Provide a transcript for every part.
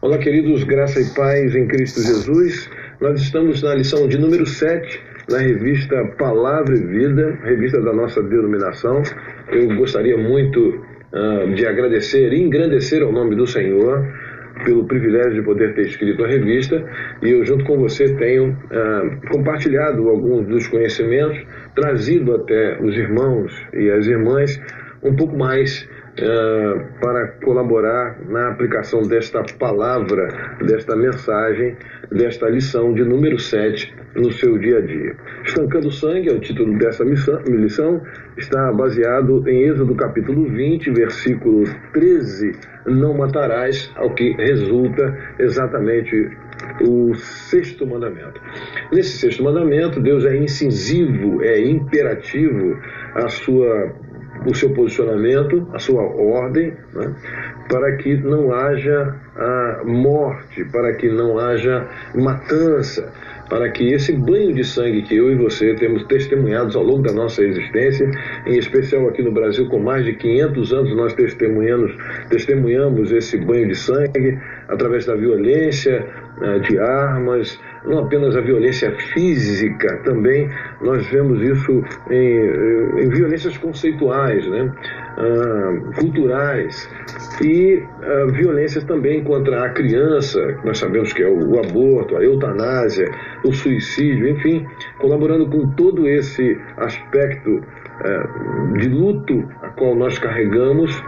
Olá, queridos, graça e paz em Cristo Jesus. Nós estamos na lição de número 7, na revista Palavra e Vida, revista da nossa denominação. Eu gostaria muito uh, de agradecer e engrandecer ao nome do Senhor pelo privilégio de poder ter escrito a revista e eu junto com você tenho uh, compartilhado alguns dos conhecimentos, trazido até os irmãos e as irmãs um pouco mais uh, para colaborar na aplicação desta palavra, desta mensagem, desta lição de número 7 no seu dia a dia. Estancando Sangue é o título dessa missão, lição, está baseado em Êxodo capítulo 20, versículo 13, não matarás, ao que resulta exatamente o sexto mandamento. Nesse sexto mandamento, Deus é incisivo, é imperativo a sua o seu posicionamento, a sua ordem, né, para que não haja a morte, para que não haja matança, para que esse banho de sangue que eu e você temos testemunhados ao longo da nossa existência, em especial aqui no Brasil, com mais de 500 anos, nós testemunhamos, testemunhamos esse banho de sangue através da violência, né, de armas, não apenas a violência física, também nós vemos isso em, em violências conceituais, né? Ah, culturais e ah, violências também contra a criança, nós sabemos que é o, o aborto, a eutanásia, o suicídio, enfim, colaborando com todo esse aspecto ah, de luto a qual nós carregamos,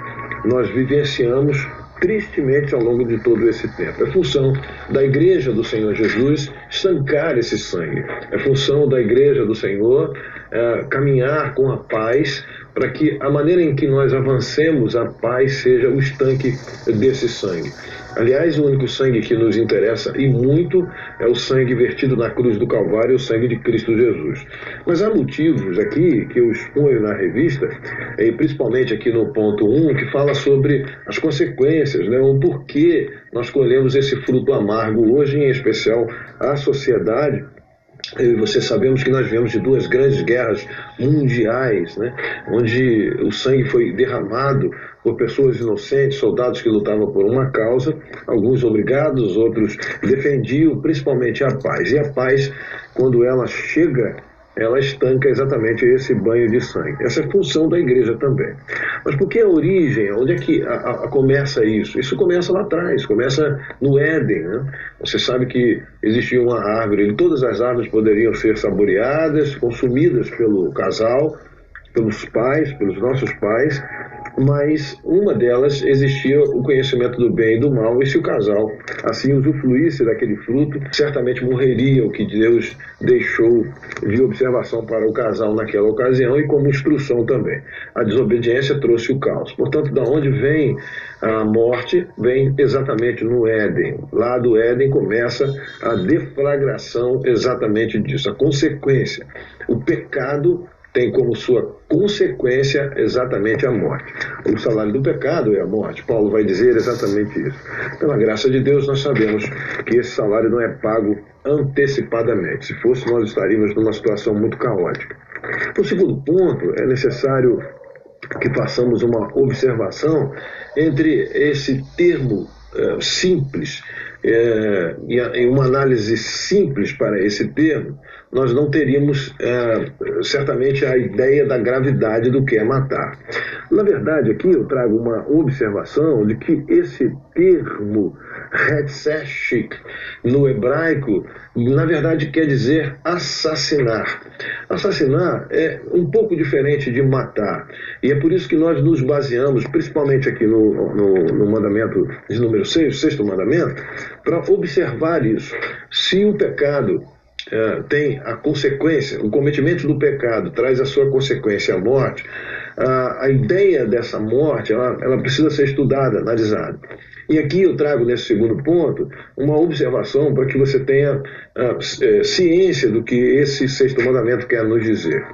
nós vivenciamos tristemente ao longo de todo esse tempo. É função da Igreja do Senhor Jesus estancar esse sangue. É função da Igreja do Senhor é, caminhar com a paz para que a maneira em que nós avancemos a paz seja o estanque desse sangue. Aliás, o único sangue que nos interessa e muito é o sangue vertido na cruz do Calvário, o sangue de Cristo Jesus. Mas há motivos aqui que eu exponho na revista, e principalmente aqui no ponto 1, que fala sobre as consequências, né, o porquê nós colhemos esse fruto amargo hoje, em especial a sociedade eu e você sabemos que nós viemos de duas grandes guerras mundiais, né, onde o sangue foi derramado por pessoas inocentes, soldados que lutavam por uma causa, alguns obrigados, outros defendiam principalmente a paz. E a paz, quando ela chega ela estanca exatamente esse banho de sangue. Essa é a função da igreja também. Mas por que a origem? Onde é que a, a, começa isso? Isso começa lá atrás, começa no Éden. Né? Você sabe que existia uma árvore, e todas as árvores poderiam ser saboreadas, consumidas pelo casal, pelos pais, pelos nossos pais, mas uma delas existia o conhecimento do bem e do mal, e se o casal assim usufruísse daquele fruto, certamente morreria o que Deus deixou de observação para o casal naquela ocasião e como instrução também. A desobediência trouxe o caos. Portanto, da onde vem a morte? Vem exatamente no Éden. Lá do Éden começa a deflagração exatamente disso, a consequência. O pecado tem como sua consequência exatamente a morte. O salário do pecado é a morte. Paulo vai dizer exatamente isso. Pela graça de Deus, nós sabemos que esse salário não é pago antecipadamente. Se fosse, nós estaríamos numa situação muito caótica. O segundo ponto, é necessário que façamos uma observação entre esse termo é, simples é, e uma análise simples para esse termo, nós não teríamos é, certamente a ideia da gravidade do que é matar. Na verdade, aqui eu trago uma observação de que esse termo Hetzeshik no hebraico, na verdade quer dizer assassinar. Assassinar é um pouco diferente de matar. E é por isso que nós nos baseamos, principalmente aqui no, no, no mandamento de número 6, o sexto mandamento, para observar isso. Se o pecado é, tem a consequência, o cometimento do pecado traz a sua consequência a morte, a, ideia dessa morte ela, ela precisa ser estudada, analisada. E aqui eu trago nesse segundo ponto uma observação para que você tenha uh, ciência do que esse sexto mandamento quer nos dizer.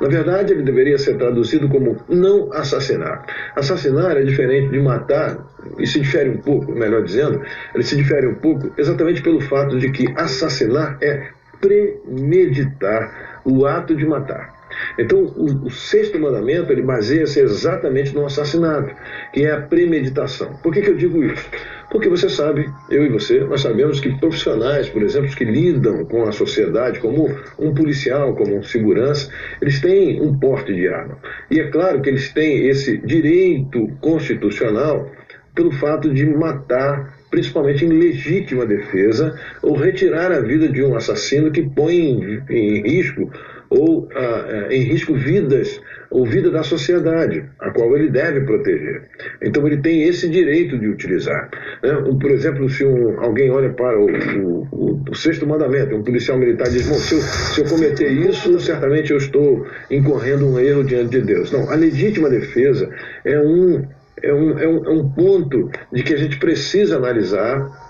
Na verdade, ele deveria ser traduzido como não assassinar. Assassinar é diferente de matar, e se difere um pouco, melhor dizendo, ele se difere um pouco exatamente pelo fato de que assassinar é premeditar o ato de matar. Então, o, o, sexto mandamento, ele baseia-se exatamente no assassinato, que é a premeditação. Por que, que eu digo isso? Porque você sabe, eu e você, nós sabemos que profissionais, por exemplo, que lidam com a sociedade, como um policial, como um segurança, eles têm um porte de arma. E é claro que eles têm esse direito constitucional pelo fato de matar principalmente em legítima defesa, ou retirar a vida de um assassino que põe em, em risco ou ah, em risco vidas ou vida da sociedade, a qual ele deve proteger. Então ele tem esse direito de utilizar. Né? Por exemplo, se um, alguém olha para o, o, o, sexto mandamento, um policial militar diz, se eu, se eu cometer isso, certamente eu estou incorrendo um erro diante de Deus. Não, a legítima defesa é um, é um, é um, é um ponto de que a gente precisa analisar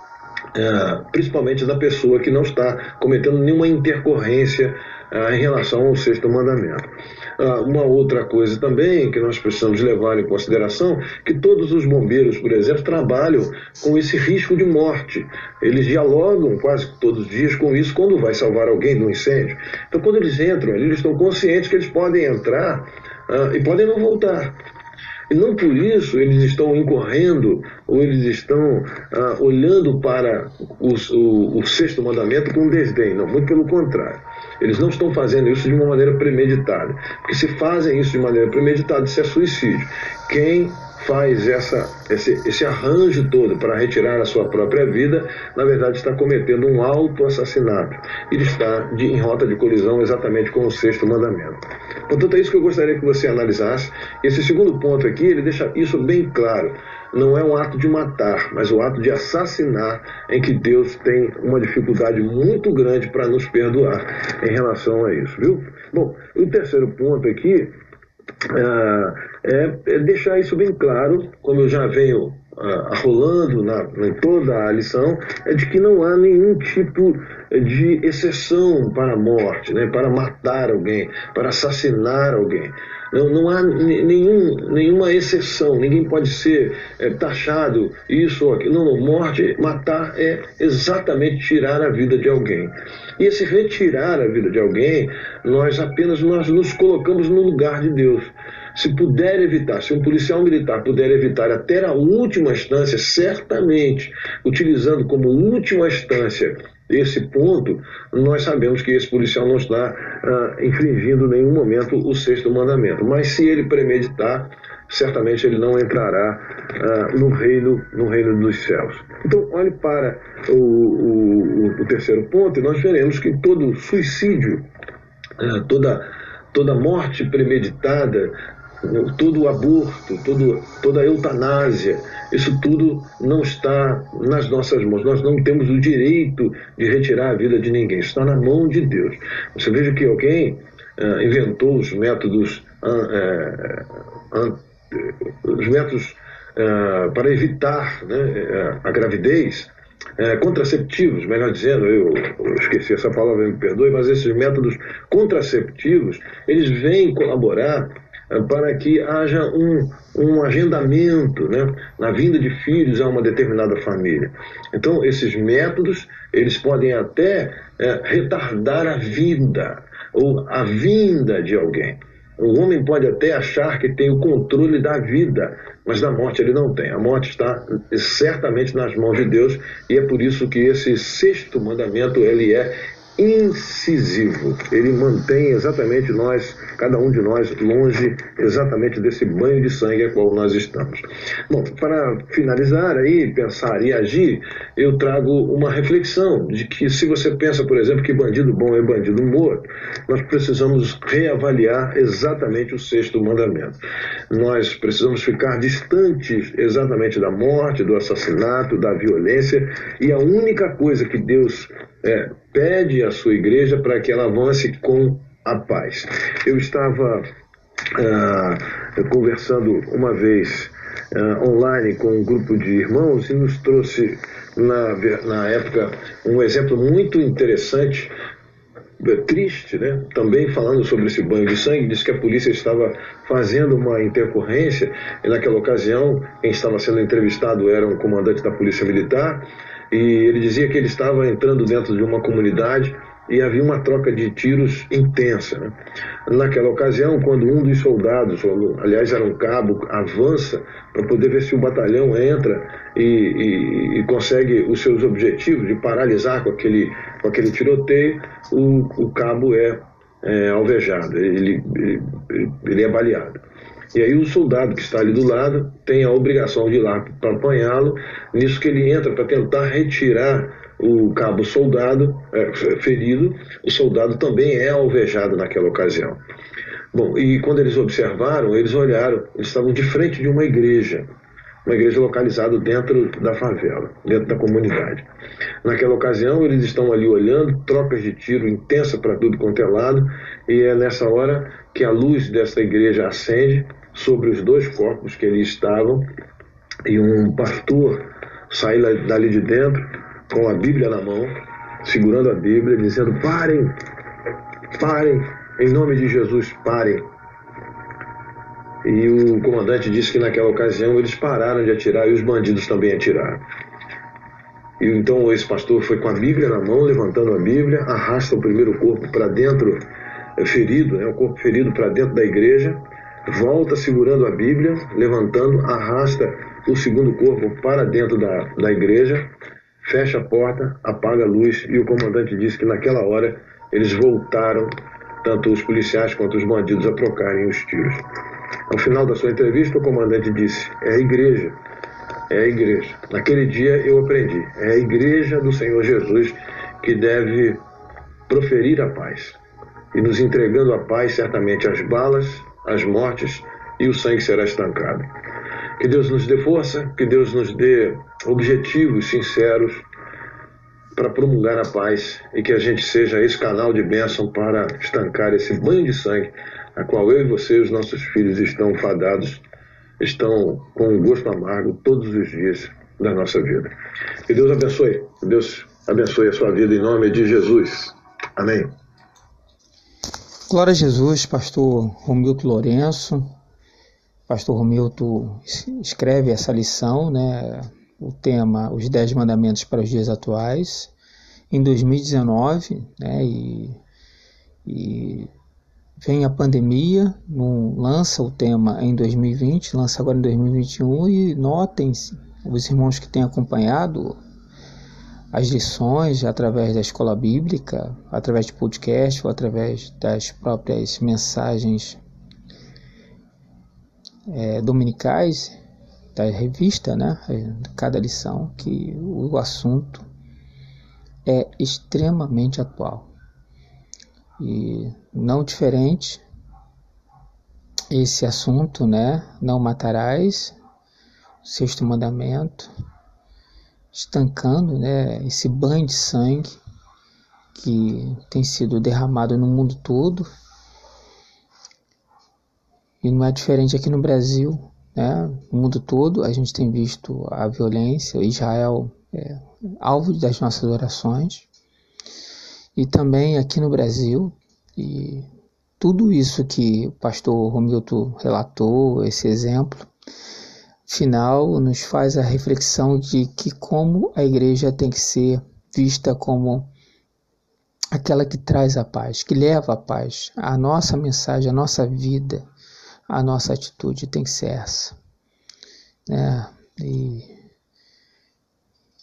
é, principalmente da pessoa que não está cometendo nenhuma intercorrência ah, em relação ao sexto mandamento. Ah, uma outra coisa também que nós precisamos levar em consideração, que todos os bombeiros, por exemplo, trabalham com esse risco de morte. Eles dialogam quase todos os dias com isso quando vai salvar alguém de um incêndio. Então, quando eles entram eles estão conscientes que eles podem entrar ah, e podem não voltar. E não por isso eles estão incorrendo ou eles estão ah, olhando para o, o, sexto mandamento com desdém. Não, muito pelo contrário. Eles não estão fazendo isso de uma maneira premeditada. Porque se fazem isso de maneira premeditada, isso é suicídio. Quem faz essa, esse, esse arranjo todo para retirar a sua própria vida, na verdade está cometendo um auto-assassinato. Ele está de, em rota de colisão exatamente com o sexto mandamento. Portanto, é isso que eu gostaria que você analisasse. Esse segundo ponto aqui, ele deixa isso bem claro. Não é um ato de matar, mas o ato de assassinar, em que Deus tem uma dificuldade muito grande para nos perdoar em relação a isso, viu? Bom, o terceiro ponto aqui ah, é, é, deixar isso bem claro, como eu já venho rolando na, em toda a lição, é de que não há nenhum tipo de exceção para a morte, né, para matar alguém, para assassinar alguém. Não, não há nenhum, nenhuma exceção, ninguém pode ser é, taxado isso ou aquilo. Não, não, morte, matar é exatamente tirar a vida de alguém. E esse retirar a vida de alguém, nós apenas nós nos colocamos no lugar de Deus. Se puder evitar, se um policial militar puder evitar até a última instância, certamente, utilizando como última instância esse ponto, nós sabemos que esse policial não está ah, infringindo em nenhum momento o sexto mandamento. Mas se ele premeditar, certamente ele não entrará ah, no, reino, no reino dos céus. Então, olhe para o, o, o terceiro ponto e nós veremos que todo suicídio, ah, toda, toda morte premeditada, todo o aborto, todo, toda a eutanásia, isso tudo não está nas nossas mãos. Nós não temos o direito de retirar a vida de ninguém. Está na mão de Deus. Você veja que alguém uh, inventou os métodos, uh, uh, os métodos para evitar né, a gravidez. contraceptivos, melhor dizendo, eu, eu esqueci essa palavra, me perdoe, mas esses métodos contraceptivos, eles vêm colaborar para que haja um, um agendamento né, na vinda de filhos a uma determinada família. Então, esses métodos, eles podem até é, retardar a vida ou a vinda de alguém. O homem pode até achar que tem o controle da vida, mas da morte ele não tem. A morte está certamente nas mãos de Deus e é por isso que esse sexto mandamento ele é incisivo. Ele mantém exatamente nós, cada um de nós, longe exatamente desse banho de sangue a qual nós estamos. Bom, para finalizar aí, pensar e agir, eu trago uma reflexão de que se você pensa, por exemplo, que bandido bom é bandido morto, nós precisamos reavaliar exatamente o sexto mandamento. Nós precisamos ficar distantes exatamente da morte, do assassinato, da violência, e a única coisa que Deus é, pede à sua igreja para que ela avance com a paz. Eu estava ah, conversando uma vez ah, online com um grupo de irmãos e nos trouxe, na, na época, um exemplo muito interessante é, triste, né? Também falando sobre esse banho de sangue, disse que a polícia estava fazendo uma intercorrência e naquela ocasião quem estava sendo entrevistado era um comandante da polícia militar e ele dizia que ele estava entrando dentro de uma comunidade e havia uma troca de tiros intensa. Né? Naquela ocasião, quando um dos soldados, aliás era um cabo, avança para poder ver se o batalhão entra e, e, e, consegue os seus objetivos de paralisar com aquele, com aquele tiroteio, o, o cabo é, é alvejado, ele, ele, ele é baleado. E aí o soldado que está ali do lado tem a obrigação de ir lá para apanhá-lo, nisso que ele entra para tentar retirar o cabo soldado é, ferido, o soldado também é alvejado naquela ocasião. Bom, e quando eles observaram, eles olharam, eles estavam de frente de uma igreja, uma igreja localizada dentro da favela, dentro da comunidade. Naquela ocasião, eles estão ali olhando, trocas de tiro intensa para tudo quanto é lado, e é nessa hora que a luz dessa igreja acende sobre os dois corpos que ali estavam, e um pastor sai dali de dentro, com a Bíblia na mão, segurando a Bíblia, dizendo: parem, parem, em nome de Jesus, parem. E o comandante disse que naquela ocasião eles pararam de atirar e os bandidos também atiraram. E então esse pastor foi com a Bíblia na mão, levantando a Bíblia, arrasta o primeiro corpo para dentro, é, ferido, né, o corpo ferido para dentro da igreja, volta segurando a Bíblia, levantando, arrasta o segundo corpo para dentro da, da igreja, fecha a porta, apaga a luz e o comandante disse que naquela hora eles voltaram, tanto os policiais quanto os bandidos, a trocarem os tiros. Ao final da sua entrevista, o comandante disse: É a igreja, é a igreja. Naquele dia eu aprendi: é a igreja do Senhor Jesus que deve proferir a paz. E nos entregando a paz, certamente as balas, as mortes e o sangue será estancado. Que Deus nos dê força, que Deus nos dê objetivos sinceros para promulgar a paz e que a gente seja esse canal de bênção para estancar esse banho de sangue a qual eu e você, os nossos filhos, estão fadados, estão com um gosto amargo todos os dias da nossa vida. Que Deus abençoe, que Deus abençoe a sua vida em nome de Jesus. Amém. Glória a Jesus, pastor Romilton Lourenço. Pastor Romilton escreve essa lição, né, o tema Os Dez Mandamentos para os Dias Atuais, em 2019, né, e, e vem a pandemia, lança o tema em 2020, lança agora em 2021 e notem os irmãos que têm acompanhado as lições através da escola bíblica, através de podcast ou através das próprias mensagens é, dominicais da revista, né? Cada lição que o assunto é extremamente atual. E não diferente esse assunto, né? Não matarás, sexto mandamento, estancando, né? Esse banho de sangue que tem sido derramado no mundo todo. E não é diferente aqui no Brasil, né? No mundo todo a gente tem visto a violência, Israel é alvo das nossas orações e também aqui no Brasil. E tudo isso que o pastor Romilton relatou, esse exemplo, final nos faz a reflexão de que como a igreja tem que ser vista como aquela que traz a paz, que leva a paz. A nossa mensagem, a nossa vida, a nossa atitude tem que ser essa. Né? E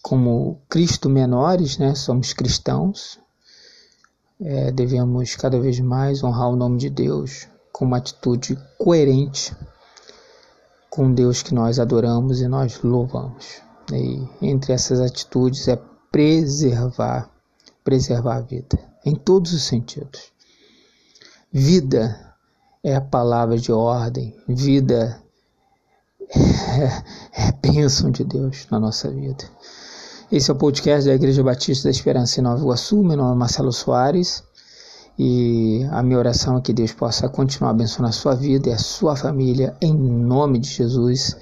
como Cristo menores, né, somos cristãos, é, devemos cada vez mais honrar o nome de Deus com uma atitude coerente com Deus que nós adoramos e nós louvamos. E entre essas atitudes é preservar, preservar a vida, em todos os sentidos. Vida é a palavra de ordem, vida é, é bênção de Deus na nossa vida. Esse é o podcast da Igreja Batista da Esperança em Nova Iguaçu. Meu nome é Marcelo Soares e a minha oração é que Deus possa continuar abençoando a sua vida e a sua família em nome de Jesus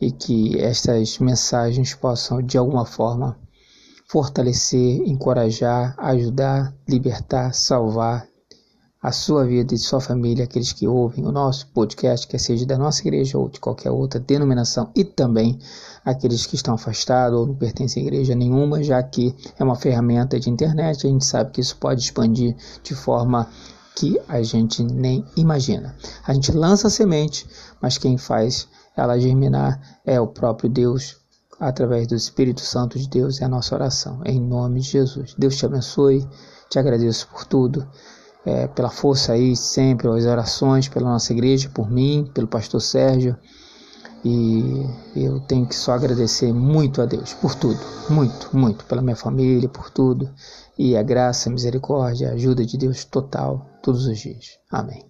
e que estas mensagens possam de alguma forma fortalecer, encorajar, ajudar, libertar, salvar a sua vida e de sua família, aqueles que ouvem o nosso podcast, quer seja da nossa igreja ou de qualquer outra denominação, e também aqueles que estão afastados ou não pertencem a igreja nenhuma, já que é uma ferramenta de internet, a gente sabe que isso pode expandir de forma que a gente nem imagina. A gente lança a semente, mas quem faz ela germinar é o próprio Deus, através do Espírito Santo de Deus, é a nossa oração, em nome de Jesus. Deus te abençoe, te agradeço por tudo é, pela força aí sempre, as orações pela nossa igreja, por mim, pelo pastor Sérgio. E eu tenho que só agradecer muito a Deus por tudo, muito, muito, pela minha família, por tudo. E a graça, a misericórdia, a ajuda de Deus total todos os dias. Amém.